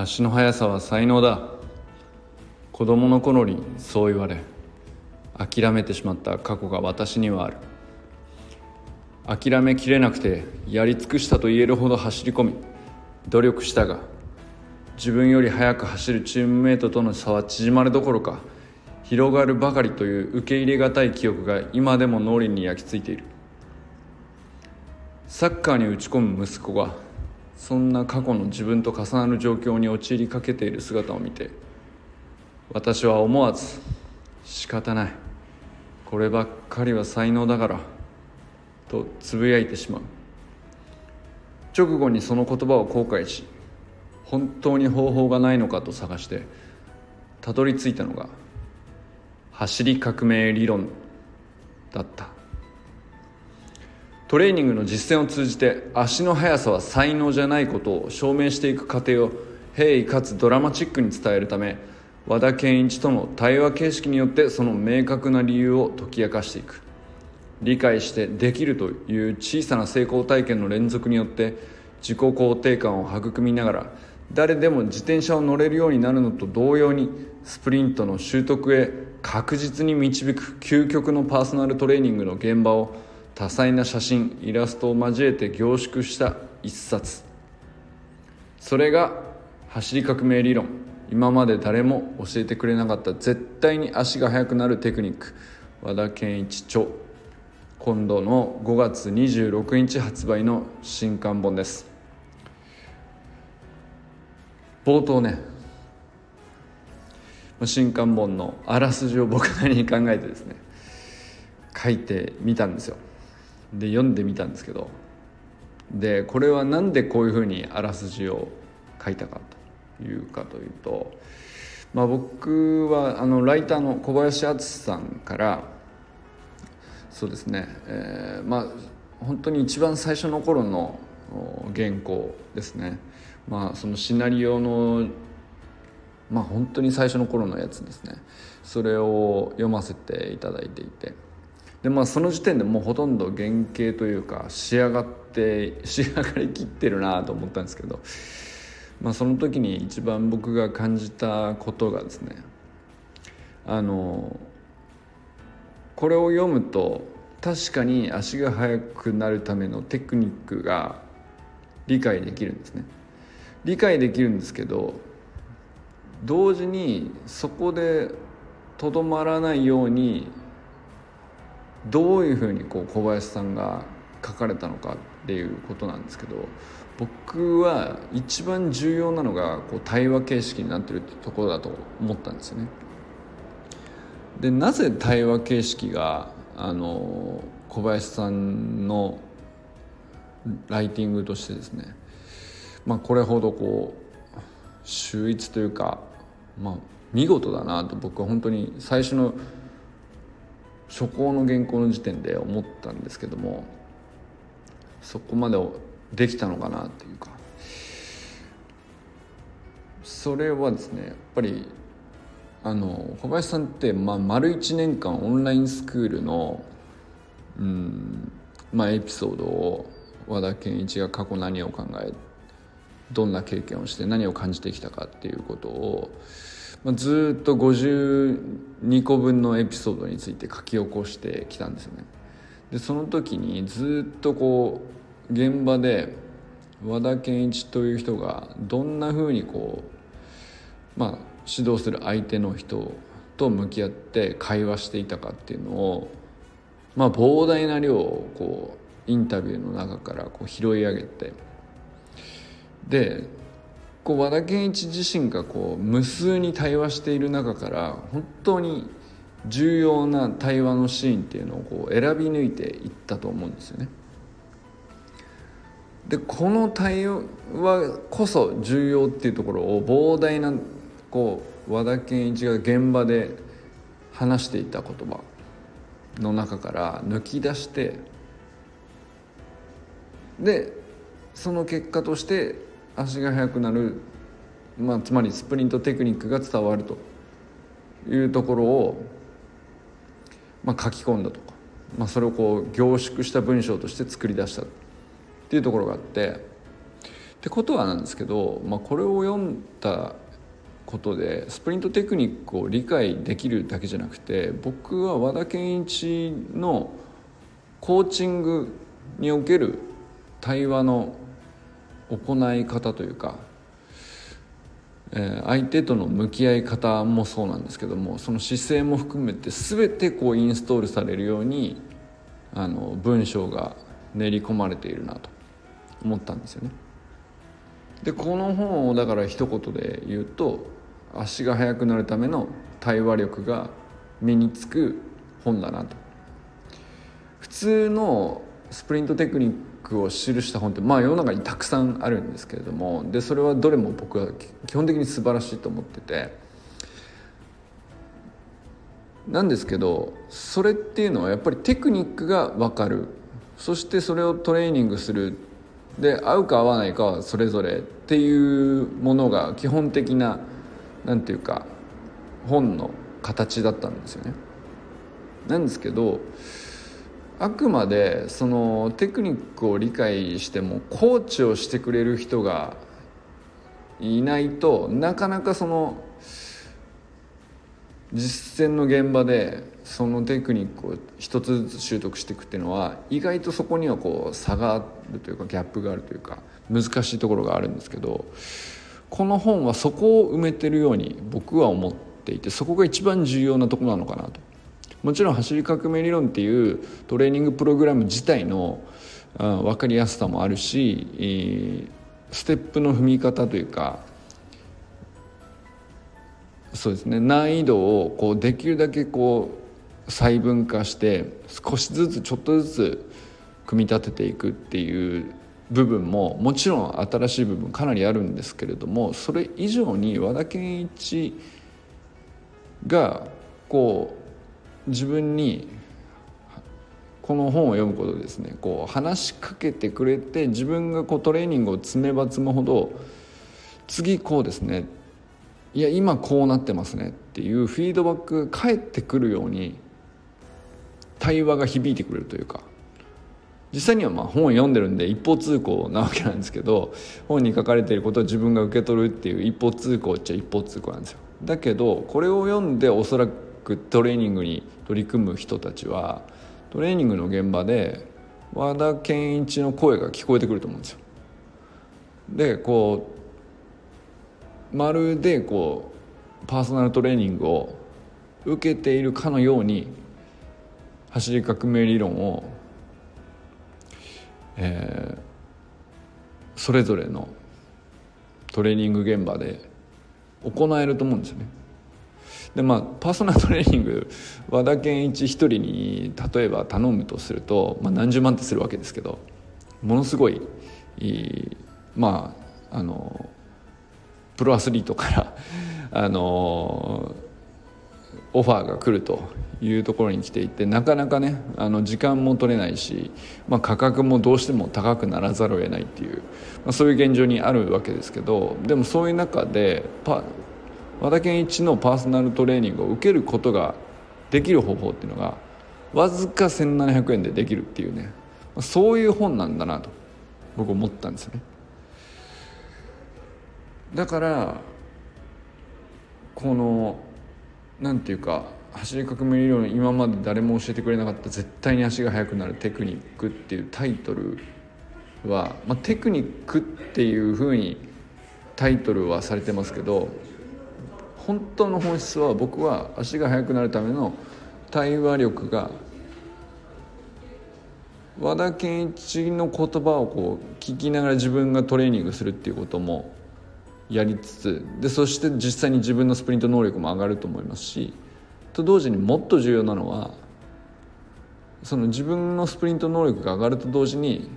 足の速さは才能だ。子供の頃にそう言われ諦めてしまった過去が私にはある。諦めきれなくてやり尽くしたと言えるほど走り込み努力したが自分より速く走るチームメートとの差は縮まるどころか広がるばかりという受け入れがたい記憶が今でも脳裏に焼き付いている。サッカーに打ち込む息子がそんな過去の自分と重なる状況に陥りかけている姿を見て私は思わず仕方ない。こればっかりは才能だからとつぶやいてしまう。直後にその言葉を後悔し本当に方法がないのかと探してたどり着いたのが走り革命理論だった。トレーニングの実践を通じて足の速さは才能じゃないことを証明していく過程を平易かつドラマチックに伝えるため和田健一との対話形式によってその明確な理由を解き明かしていく。理解してできるという小さな成功体験の連続によって自己肯定感を育みながら誰でも自転車を乗れるようになるのと同様にスプリントの習得へ確実に導く究極のパーソナルトレーニングの現場を多彩な写真イラストを交えて凝縮した一冊。それが走り革命理論。今まで誰も教えてくれなかった絶対に足が速くなるテクニック。和田健一著。今度の5月26日発売の新刊本です。冒頭ね。新刊本のあらすじを僕なりに考えてですね。書いてみたんですよ。で読んでみたんですけどでこれは何でこういうふうにあらすじを書いたかというかというと、まあ、僕はあのライターの小林敦さんからそうですね、えー、まあ本当に一番最初の頃の原稿ですね、まあ、そのシナリオのまあ本当に最初の頃のやつですねそれを読ませていただいていて。でまあその時点でもうほとんど原型というか仕上がって 仕上がりきってるなと思ったんですけど、まあ、その時に一番僕が感じたことがですねあのこれを読むと確かに足が速くなるためのテクニックが理解できるんですね。理解できるんですけど同時にそこでとどまらないようにどういうふうにこう小林さんが書かれたのかっていうことなんですけど僕は一番重要なのがこう対話形式になってるってところだと思ったんですよね。でなぜ対話形式があの小林さんのライティングとしてですね、まあ、これほどこう秀逸というか、まあ、見事だなと僕は本当に最初の初稿の原稿の時点で思ったんですけどもそこまでできたのかなっていうか。それはですねやっぱりあの小林さんって、まあ、丸1年間オンラインスクールの、うんまあ、エピソードを和田健一が過去何を考えどんな経験をして何を感じてきたかっていうことをまあ、ずっと52個分のエピソードについて書き起こしてきたんですよね。でその時にずっとこう現場で和田健一という人がどんなふうにこう、まあ、指導する相手の人と向き合って会話していたかっていうのを、まあ、膨大な量をこうインタビューの中からこう拾い上げてでこう和田健一自身がこう無数に対話している中から本当に重要な対話のシーンっていうのをこう選び抜いていったと思うんですよね。でこの対話こそ重要っていうところを膨大なこう和田健一が現場で話していた言葉の中から抜き出してでその結果として足が速くなる、まあ、つまりスプリントテクニックが伝わるというところを、まあ、書き込んだとか、まあ、それをこう凝縮した文章として作り出したっていうところがあってってことはなんですけど、まあ、これを読んだことでスプリントテクニックを理解できるだけじゃなくて僕は和田健一のコーチングにおける対話の行い方というか、えー、相手との向き合い方もそうなんですけどもその姿勢も含めて全てこうインストールされるようにあの文章が練り込まれているなと思ったんですよね。でこの本をだから一言で言うと足が速くなるための対話力が身につく本だなと普通のスプリントテクニックを記した本ってまあ世の中にたくさんあるんですけれどもでそれはどれも僕は基本的に素晴らしいと思っててなんですけどそれっていうのはやっぱりテクニックが分かるそしてそれをトレーニングするで合うか合わないかはそれぞれっていうものが基本的な何て言うか本の形だったんですよね。なんですけどあくまでそのテクニックを理解してもコーチをしてくれる人がいないとなかなかその実践の現場でそのテクニックを一つずつ習得していくっていうのは意外とそこにはこう差があるというかギャップがあるというか難しいところがあるんですけどこの本はそこを埋めてるように僕は思っていてそこが一番重要なところなのかなと。もちろん走り革命理論っていうトレーニングプログラム自体の分かりやすさもあるしステップの踏み方というかそうですね難易度をこうできるだけこう細分化して少しずつちょっとずつ組み立てていくっていう部分ももちろん新しい部分かなりあるんですけれどもそれ以上に和田健一がこう自分にこの本を読むことでですねこう話しかけてくれて自分がこうトレーニングを積めば積むほど次こうですねいや今こうなってますねっていうフィードバックが返ってくるように対話が響いてくれるというか実際にはまあ本を読んでるんで一方通行なわけなんですけど本に書かれていることを自分が受け取るっていう一方通行っちゃ一方通行なんですよ。だけどこれを読んでおそらくトレーニングに取り組む人たちはトレーニングの現場で和田健一の声が聞こえてくると思うんですよでこうまるでこうパーソナルトレーニングを受けているかのように走り革命理論をえー、それぞれのトレーニング現場で行えると思うんですよね。でまあパーソナルトレーニング和田健一一人に例えば頼むとすると、まあ、何十万ってするわけですけどものすごいまああのプロアスリートからあのオファーが来るというところに来ていてなかなかねあの時間も取れないし、まあ、価格もどうしても高くならざるを得ないっていう、まあ、そういう現状にあるわけですけどでもそういう中でパ和田健一のパーソナルトレーニングを受けることができる方法っていうのがわずか1700円でできるっていうねそういう本なんだなと僕思ったんですよね。だからこのなんていうか走り革命理論今まで誰も教えてくれなかった絶対に足が速くなるテクニックっていうタイトルは、まあ、テクニックっていうふうにタイトルはされてますけど本当の本質は僕は足が速くなるための対話力が和田健一の言葉をこう聞きながら自分がトレーニングするっていうこともやりつつでそして実際に自分のスプリント能力も上がると思いますしと同時にもっと重要なのはその自分のスプリント能力が上がると同時に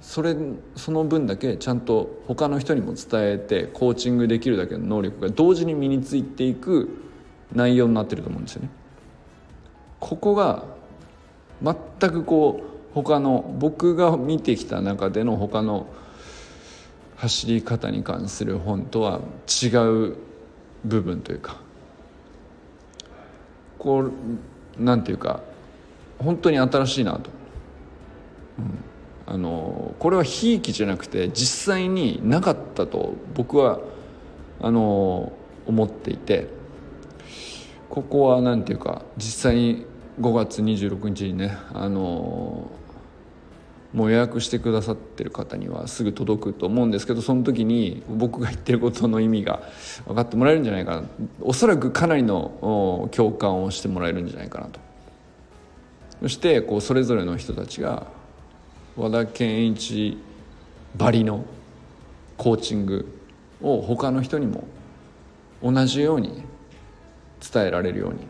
それその分だけちゃんと他の人にも伝えてコーチングできるだけの能力が同時に身についていく内容になってると思うんですよね。ここが全くこう他の僕が見てきた中での他の走り方に関する本とは違う部分というかこうなんていうか本当に新しいなと、うん、あのこれはひいきじゃなくて実際になかったと僕はあの思っていてここは何ていうか実際に5月26日にねあのもう予約してくださってる方にはすぐ届くと思うんですけどその時に僕が言ってることの意味が分かってもらえるんじゃないかな。おそらくかなりの共感をしてもらえるんじゃないかなと。そしてこうそれぞれの人たちが和田健一ばりのコーチングを他の人にも同じように伝えられるように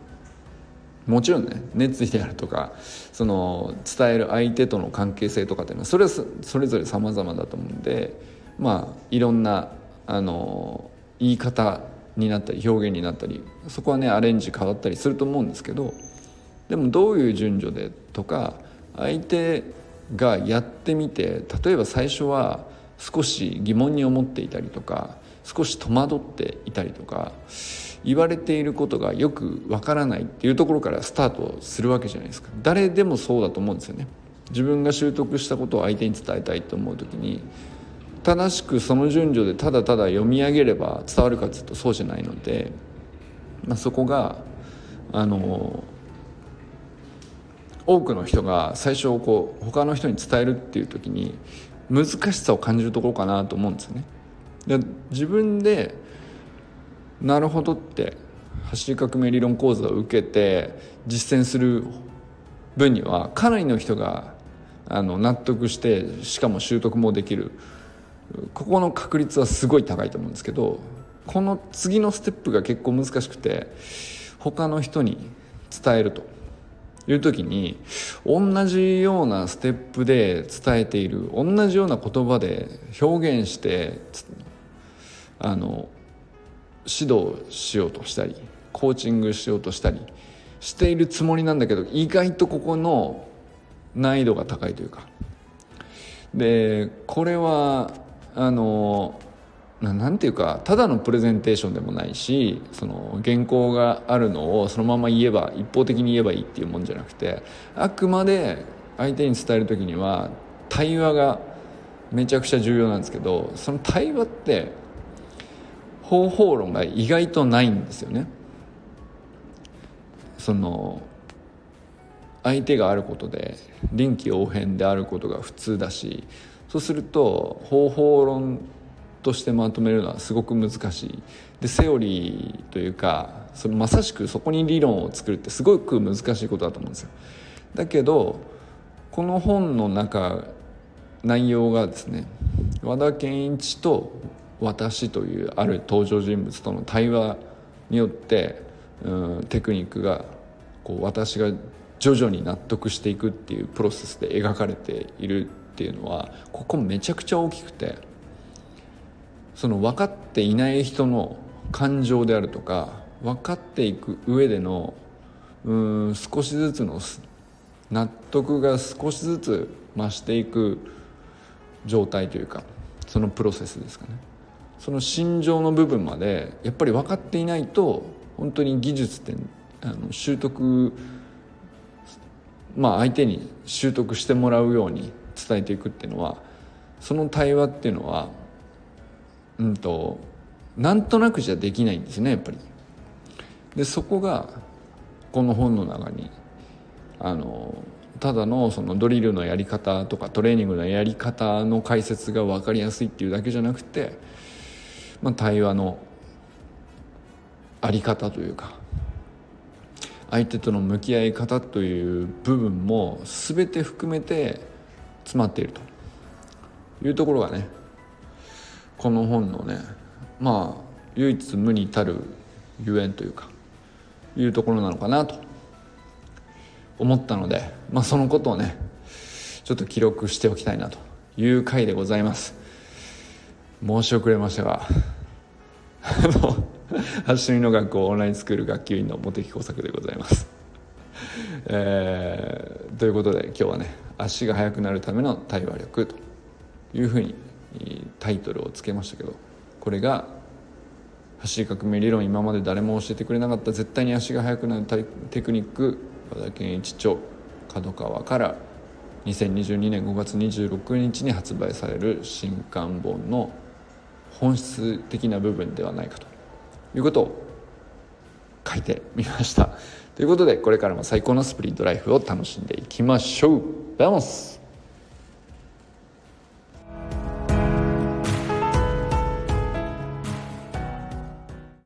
もちろんね熱意であるとかその伝える相手との関係性とかっていうのはそれはそれぞれ様々だと思うんでまあいろんなあの言い方になったり表現になったりそこはねアレンジ変わったりすると思うんですけどでもどういう順序でとか相手がやってみて例えば最初は少し疑問に思っていたりとか少し戸惑っていたりとか言われていることがよくわからないっていうところからスタートするわけじゃないですか。誰でもそうだと思うんですよね。自分が習得したことを相手に伝えたいと思う時に正しくその順序でただただ読み上げれば伝わるかっていうとそうじゃないので、まあ、そこがあの多くの人が最初こう他の人に伝えるっていう時に難しさを感じるところかなと思うんですよね。で自分でなるほどって走り革命理論講座を受けて実践する分にはかなりの人があの納得してしかも習得もできるここの確率はすごい高いと思うんですけどこの次のステップが結構難しくて他の人に伝えると。いう時に同じようなステップで伝えている同じような言葉で表現してあの指導しようとしたりコーチングしようとしたりしているつもりなんだけど意外とここの難易度が高いというか。でこれはあのなんていうかただのプレゼンテーションでもないしその原稿があるのをそのまま言えば一方的に言えばいいっていうもんじゃなくてあくまで相手に伝える時には対話がめちゃくちゃ重要なんですけどその対話って方法論が意外とないんですよね。その相手があることで臨機応変であることが普通だしそうすると方法論としてまとめるのはすごく難しい。でセオリーというかそのまさしくそこに理論を作るってすごく難しいことだと思うんですよ。だけどこの本の中内容がですね和田健一と私というある登場人物との対話によってうんテクニックがこう私が徐々に納得していくっていうプロセスで描かれているっていうのはここめちゃくちゃ大きくてその分かっていない人の感情であるとか分かっていく上でのうん少しずつの納得が少しずつ増していく状態というかそのプロセスですかね。その心情の部分までやっぱり分かっていないと本当に技術ってあの習得まあ相手に習得してもらうように伝えていくっていうのはその対話っていうのはうんとなんとなくじゃできないんですねやっぱり。でそこがこの本の中にあのただのそのドリルのやり方とかトレーニングのやり方の解説が分かりやすいっていうだけじゃなくて、まあ、対話のあり方というか相手との向き合い方という部分も全て含めて詰まっているというところがねこの本のねまあ唯一無二たるゆえんというかいうところなのかなと思ったので、まあ、そのことをねちょっと記録しておきたいなという回でございます。申し遅れましたがあの走りの学校オンラインスクール学級委員の茂木耕作でございます。えー、ということで今日はね足が速くなるための対話力というふうにタイトルをつけましたけどこれが走り革命理論今まで誰も教えてくれなかった絶対に足が速くなるテクニック和田健一著角川から2022年5月26日に発売される新刊本の本質的な部分ではないかということを書いてみました。ということでこれからも最高のスプリントライフを楽しんでいきましょう。 Vamos